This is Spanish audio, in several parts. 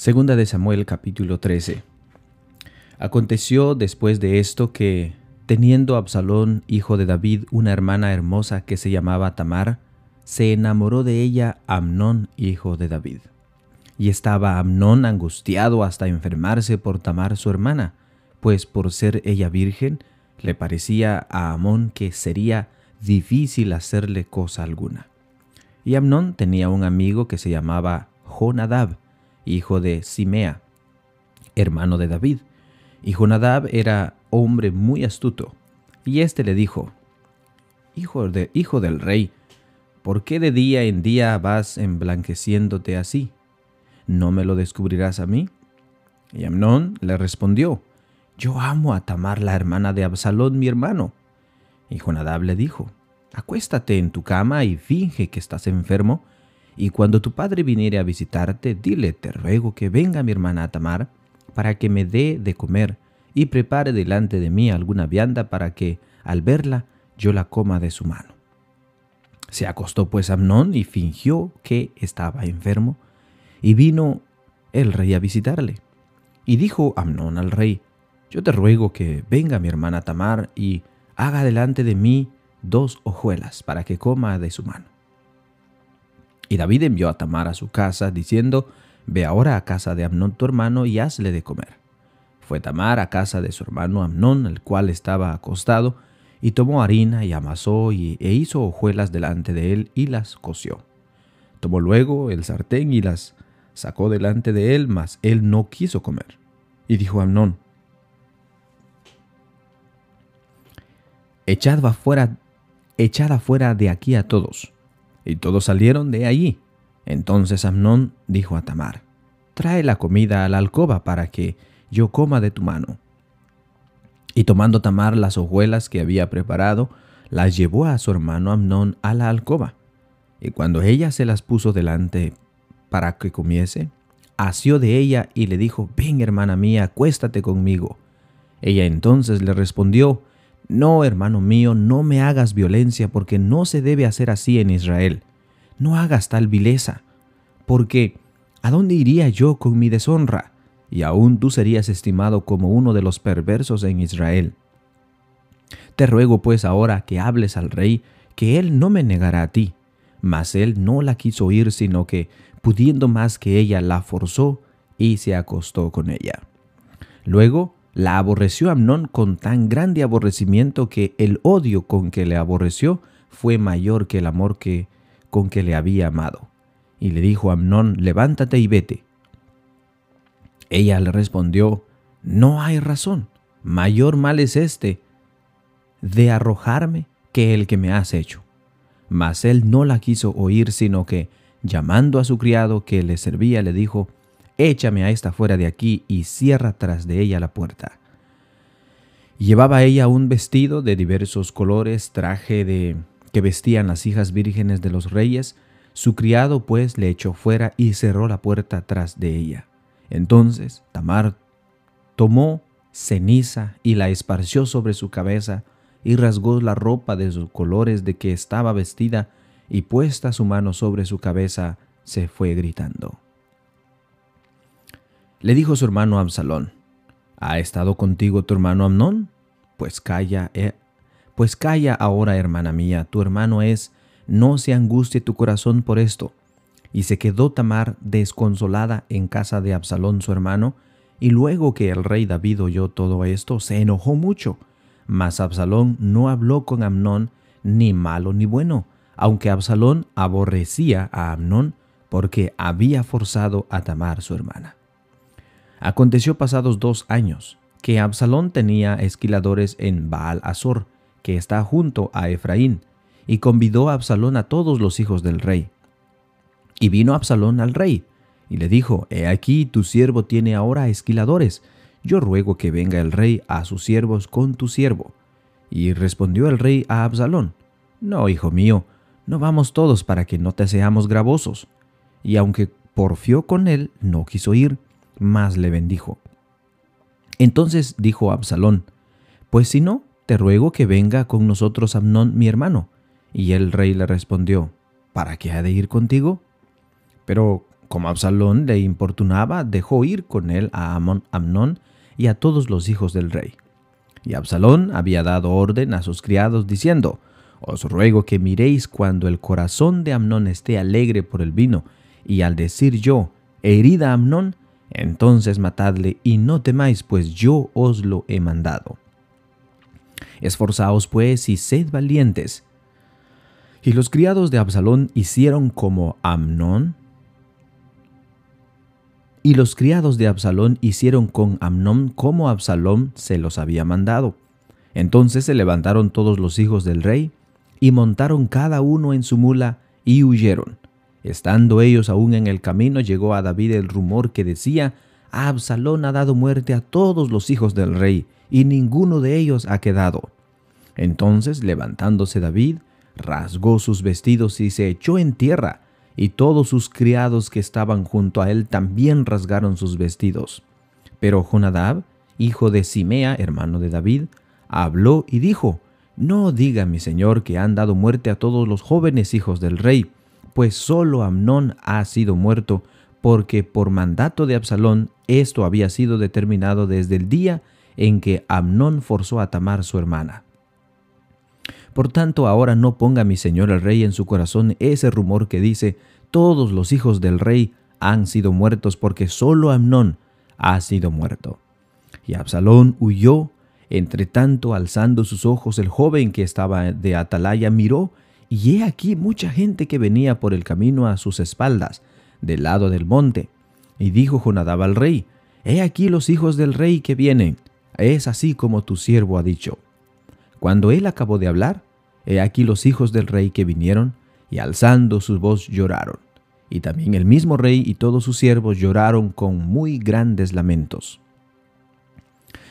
Segunda de Samuel capítulo 13. Aconteció después de esto que, teniendo Absalón, hijo de David, una hermana hermosa que se llamaba Tamar, se enamoró de ella Amnón, hijo de David. Y estaba Amnón angustiado hasta enfermarse por Tamar su hermana, pues por ser ella virgen, le parecía a Amón que sería difícil hacerle cosa alguna. Y Amnón tenía un amigo que se llamaba Jonadab, hijo de Simea, hermano de David. Y Jonadab era hombre muy astuto. Y éste le dijo, hijo, de, hijo del rey, ¿por qué de día en día vas emblanqueciéndote así? ¿No me lo descubrirás a mí? Y Amnón le respondió, Yo amo a Tamar, la hermana de Absalón, mi hermano. Y Jonadab le dijo, Acuéstate en tu cama y finge que estás enfermo, y cuando tu padre viniere a visitarte, dile, te ruego que venga mi hermana Tamar, para que me dé de comer, y prepare delante de mí alguna vianda para que, al verla, yo la coma de su mano. Se acostó pues Amnón y fingió que estaba enfermo, y vino el rey a visitarle. Y dijo Amnón al rey, yo te ruego que venga mi hermana Tamar y haga delante de mí dos hojuelas para que coma de su mano. Y David envió a Tamar a su casa, diciendo, Ve ahora a casa de Amnón tu hermano y hazle de comer. Fue Tamar a casa de su hermano Amnón, el cual estaba acostado, y tomó harina y amasó y, e hizo hojuelas delante de él y las coció. Tomó luego el sartén y las sacó delante de él, mas él no quiso comer. Y dijo Amnón, Echad afuera, echad afuera de aquí a todos y todos salieron de allí. Entonces Amnón dijo a Tamar, Trae la comida a la alcoba para que yo coma de tu mano. Y tomando Tamar las hojuelas que había preparado, las llevó a su hermano Amnón a la alcoba. Y cuando ella se las puso delante para que comiese, asió de ella y le dijo, Ven hermana mía, acuéstate conmigo. Ella entonces le respondió, no, hermano mío, no me hagas violencia, porque no se debe hacer así en Israel. No hagas tal vileza, porque ¿a dónde iría yo con mi deshonra? Y aún tú serías estimado como uno de los perversos en Israel. Te ruego pues ahora que hables al rey, que él no me negará a ti. Mas él no la quiso oír, sino que, pudiendo más que ella, la forzó y se acostó con ella. Luego la aborreció Amnón con tan grande aborrecimiento que el odio con que le aborreció fue mayor que el amor que con que le había amado. Y le dijo a Amnón, levántate y vete. Ella le respondió, no hay razón, mayor mal es este de arrojarme que el que me has hecho. Mas él no la quiso oír, sino que, llamando a su criado que le servía, le dijo, échame a esta fuera de aquí y cierra tras de ella la puerta. Llevaba ella un vestido de diversos colores, traje de que vestían las hijas vírgenes de los reyes. Su criado pues le echó fuera y cerró la puerta tras de ella. Entonces Tamar tomó ceniza y la esparció sobre su cabeza y rasgó la ropa de sus colores de que estaba vestida y puesta su mano sobre su cabeza se fue gritando. Le dijo su hermano Absalón, ¿Ha estado contigo tu hermano Amnón? Pues calla, eh, pues calla ahora, hermana mía, tu hermano es, no se angustie tu corazón por esto. Y se quedó Tamar desconsolada en casa de Absalón su hermano, y luego que el rey David oyó todo esto, se enojó mucho. Mas Absalón no habló con Amnón ni malo ni bueno, aunque Absalón aborrecía a Amnón porque había forzado a Tamar su hermana. Aconteció pasados dos años que Absalón tenía esquiladores en Baal Azor, que está junto a Efraín, y convidó a Absalón a todos los hijos del rey. Y vino Absalón al rey, y le dijo, He aquí tu siervo tiene ahora esquiladores, yo ruego que venga el rey a sus siervos con tu siervo. Y respondió el rey a Absalón, No, hijo mío, no vamos todos para que no te seamos gravosos. Y aunque porfió con él, no quiso ir más le bendijo. Entonces dijo Absalón, Pues si no, te ruego que venga con nosotros Amnón mi hermano. Y el rey le respondió, ¿Para qué ha de ir contigo? Pero, Como Absalón le importunaba, dejó ir con él a Amnón y a todos los hijos del rey. Y Absalón había dado orden a sus criados diciendo, Os ruego que miréis cuando el corazón de Amnón esté alegre por el vino, y al decir yo, herida Amnón, entonces matadle y no temáis, pues yo os lo he mandado. Esforzaos pues y sed valientes. Y los criados de Absalón hicieron como Amnón. Y los criados de Absalón hicieron con Amnón como Absalón se los había mandado. Entonces se levantaron todos los hijos del rey y montaron cada uno en su mula y huyeron. Estando ellos aún en el camino, llegó a David el rumor que decía, Absalón ha dado muerte a todos los hijos del rey, y ninguno de ellos ha quedado. Entonces, levantándose David, rasgó sus vestidos y se echó en tierra, y todos sus criados que estaban junto a él también rasgaron sus vestidos. Pero Jonadab, hijo de Simea, hermano de David, habló y dijo, No diga mi señor que han dado muerte a todos los jóvenes hijos del rey, pues solo Amnón ha sido muerto, porque por mandato de Absalón esto había sido determinado desde el día en que Amnón forzó a Tamar su hermana. Por tanto, ahora no ponga mi señor el rey en su corazón ese rumor que dice, todos los hijos del rey han sido muertos porque solo Amnón ha sido muerto. Y Absalón huyó, entre tanto alzando sus ojos el joven que estaba de atalaya miró y he aquí mucha gente que venía por el camino a sus espaldas, del lado del monte. Y dijo Jonadab al rey, He aquí los hijos del rey que vienen, es así como tu siervo ha dicho. Cuando él acabó de hablar, he aquí los hijos del rey que vinieron, y alzando su voz lloraron. Y también el mismo rey y todos sus siervos lloraron con muy grandes lamentos.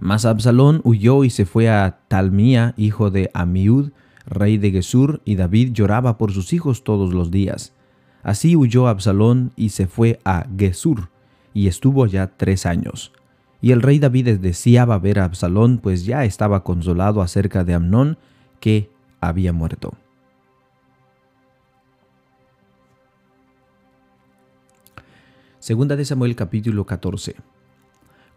Mas Absalón huyó y se fue a Talmía, hijo de Amiud, rey de Gesur, y David lloraba por sus hijos todos los días. Así huyó Absalón y se fue a Gesur, y estuvo allá tres años. Y el rey David deseaba ver a Absalón, pues ya estaba consolado acerca de Amnón, que había muerto. Segunda de Samuel capítulo 14.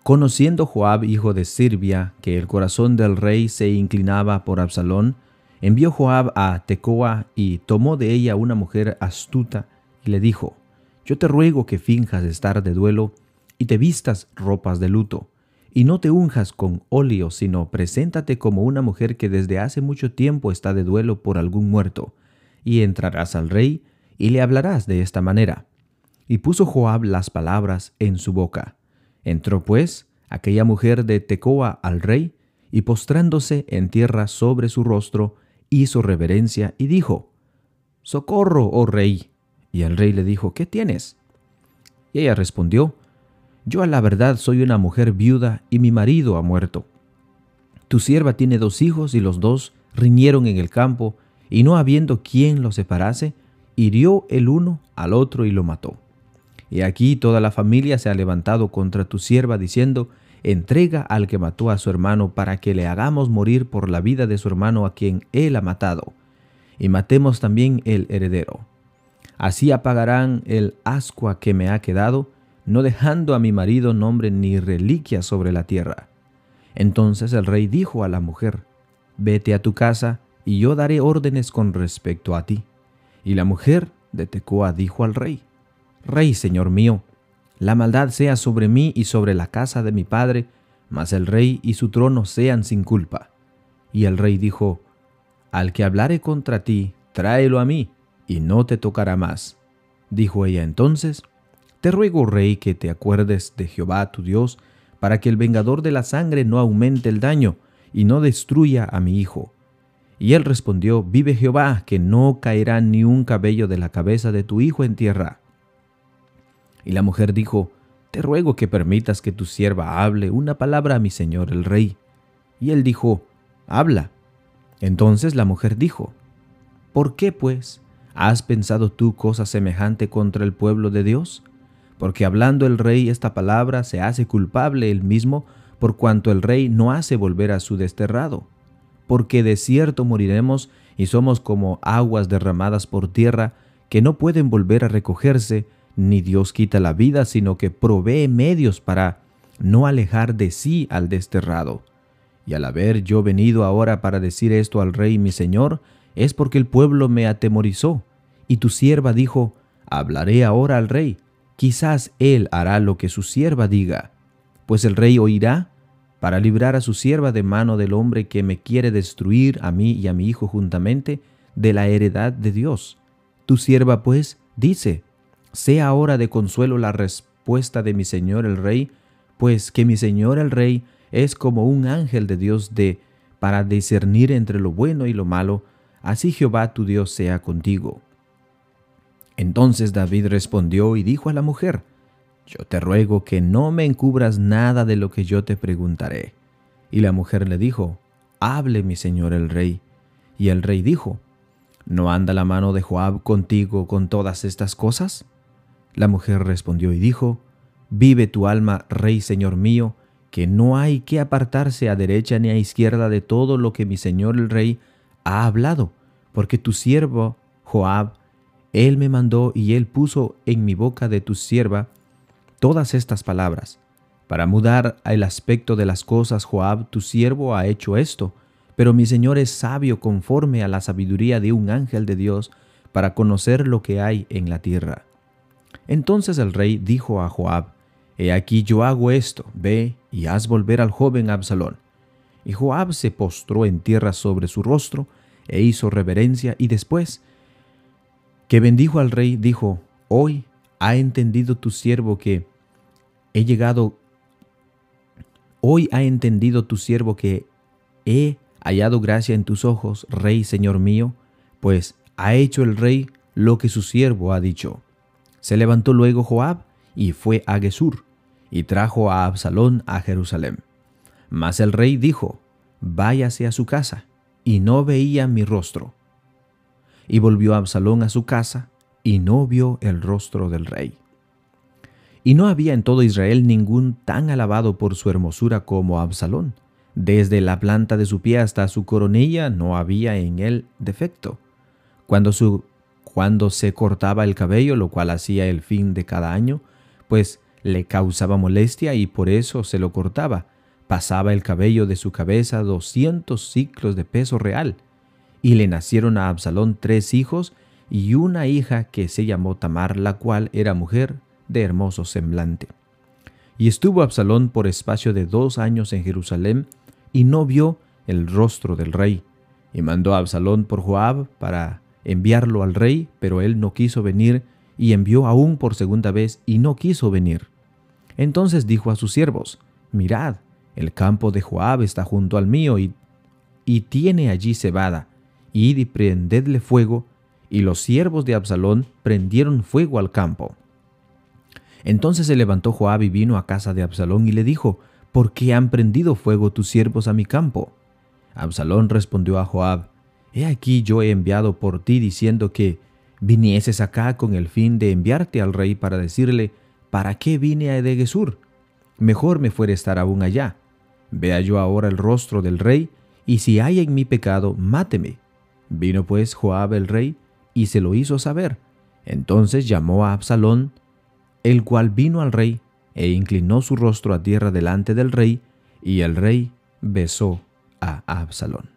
Conociendo Joab, hijo de Sirbia, que el corazón del rey se inclinaba por Absalón, envió Joab a Tecoa y tomó de ella una mujer astuta y le dijo, Yo te ruego que finjas estar de duelo y te vistas ropas de luto, y no te unjas con óleo, sino preséntate como una mujer que desde hace mucho tiempo está de duelo por algún muerto, y entrarás al rey y le hablarás de esta manera. Y puso Joab las palabras en su boca. Entró pues aquella mujer de Tecoa al rey, y postrándose en tierra sobre su rostro, hizo reverencia y dijo, Socorro, oh rey. Y el rey le dijo, ¿qué tienes? Y ella respondió, Yo a la verdad soy una mujer viuda y mi marido ha muerto. Tu sierva tiene dos hijos y los dos riñeron en el campo, y no habiendo quien los separase, hirió el uno al otro y lo mató. Y aquí toda la familia se ha levantado contra tu sierva diciendo, entrega al que mató a su hermano para que le hagamos morir por la vida de su hermano a quien él ha matado, y matemos también el heredero. Así apagarán el ascua que me ha quedado, no dejando a mi marido nombre ni reliquia sobre la tierra. Entonces el rey dijo a la mujer, Vete a tu casa, y yo daré órdenes con respecto a ti. Y la mujer de Tecoa dijo al rey, Rey, señor mío, la maldad sea sobre mí y sobre la casa de mi padre, mas el rey y su trono sean sin culpa. Y el rey dijo, Al que hablare contra ti, tráelo a mí, y no te tocará más. Dijo ella entonces, Te ruego, rey, que te acuerdes de Jehová tu Dios, para que el vengador de la sangre no aumente el daño, y no destruya a mi hijo. Y él respondió, Vive Jehová, que no caerá ni un cabello de la cabeza de tu hijo en tierra. Y la mujer dijo, Te ruego que permitas que tu sierva hable una palabra a mi señor el rey. Y él dijo, Habla. Entonces la mujer dijo, ¿Por qué, pues, has pensado tú cosa semejante contra el pueblo de Dios? Porque hablando el rey esta palabra se hace culpable él mismo, por cuanto el rey no hace volver a su desterrado. Porque de cierto moriremos y somos como aguas derramadas por tierra, que no pueden volver a recogerse, ni Dios quita la vida, sino que provee medios para no alejar de sí al desterrado. Y al haber yo venido ahora para decir esto al rey mi señor, es porque el pueblo me atemorizó. Y tu sierva dijo, hablaré ahora al rey, quizás él hará lo que su sierva diga. Pues el rey oirá para librar a su sierva de mano del hombre que me quiere destruir a mí y a mi hijo juntamente de la heredad de Dios. Tu sierva pues dice, sea ahora de consuelo la respuesta de mi señor el rey, pues que mi señor el rey es como un ángel de Dios de para discernir entre lo bueno y lo malo, así Jehová tu Dios sea contigo. Entonces David respondió y dijo a la mujer, Yo te ruego que no me encubras nada de lo que yo te preguntaré. Y la mujer le dijo, Hable mi señor el rey. Y el rey dijo, ¿No anda la mano de Joab contigo con todas estas cosas? La mujer respondió y dijo, Vive tu alma, rey señor mío, que no hay que apartarse a derecha ni a izquierda de todo lo que mi señor el rey ha hablado, porque tu siervo Joab, él me mandó y él puso en mi boca de tu sierva todas estas palabras. Para mudar el aspecto de las cosas, Joab, tu siervo, ha hecho esto, pero mi Señor es sabio conforme a la sabiduría de un ángel de Dios para conocer lo que hay en la tierra. Entonces el rey dijo a Joab, He aquí yo hago esto, ve y haz volver al joven Absalón. Y Joab se postró en tierra sobre su rostro e hizo reverencia y después que bendijo al rey dijo, Hoy ha entendido tu siervo que he llegado, hoy ha entendido tu siervo que he hallado gracia en tus ojos, rey señor mío, pues ha hecho el rey lo que su siervo ha dicho. Se levantó luego Joab y fue a Gesur, y trajo a Absalón a Jerusalén. Mas el rey dijo, váyase a su casa, y no veía mi rostro. Y volvió Absalón a su casa, y no vio el rostro del rey. Y no había en todo Israel ningún tan alabado por su hermosura como Absalón, desde la planta de su pie hasta su coronilla no había en él defecto. Cuando, su, cuando se cortaba el cabello, lo cual hacía el fin de cada año, pues le causaba molestia y por eso se lo cortaba. Pasaba el cabello de su cabeza doscientos ciclos de peso real. Y le nacieron a Absalón tres hijos y una hija que se llamó Tamar, la cual era mujer de hermoso semblante. Y estuvo Absalón por espacio de dos años en Jerusalén, y no vio el rostro del rey. Y mandó a Absalón por Joab para enviarlo al rey, pero él no quiso venir, y envió aún por segunda vez, y no quiso venir. Entonces dijo a sus siervos, Mirad, el campo de Joab está junto al mío, y, y tiene allí cebada, id y prendedle fuego, y los siervos de Absalón prendieron fuego al campo. Entonces se levantó Joab y vino a casa de Absalón y le dijo, ¿por qué han prendido fuego tus siervos a mi campo? Absalón respondió a Joab, He aquí yo he enviado por ti diciendo que vinieses acá con el fin de enviarte al rey para decirle, ¿para qué vine a Edegesur? Mejor me fuera estar aún allá. Vea yo ahora el rostro del rey, y si hay en mi pecado, máteme. Vino pues Joab el rey, y se lo hizo saber. Entonces llamó a Absalón, el cual vino al rey e inclinó su rostro a tierra delante del rey, y el rey besó a Absalón.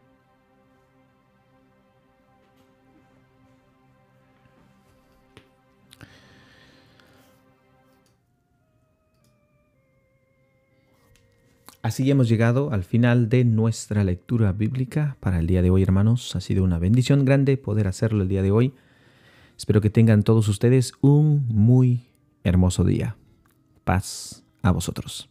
Así hemos llegado al final de nuestra lectura bíblica para el día de hoy, hermanos. Ha sido una bendición grande poder hacerlo el día de hoy. Espero que tengan todos ustedes un muy hermoso día. Paz a vosotros.